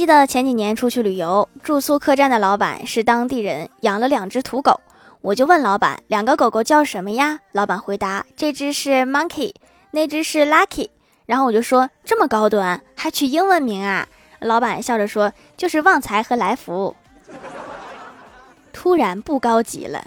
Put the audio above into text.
记得前几年出去旅游住宿客栈的老板是当地人养了两只土狗。我就问老板两个狗狗叫什么呀？老板回答这只是 monkey 那只是 lucky 然后我就说这么高端还取英文名啊？老板笑着说就是旺财和来福。突然不高级了。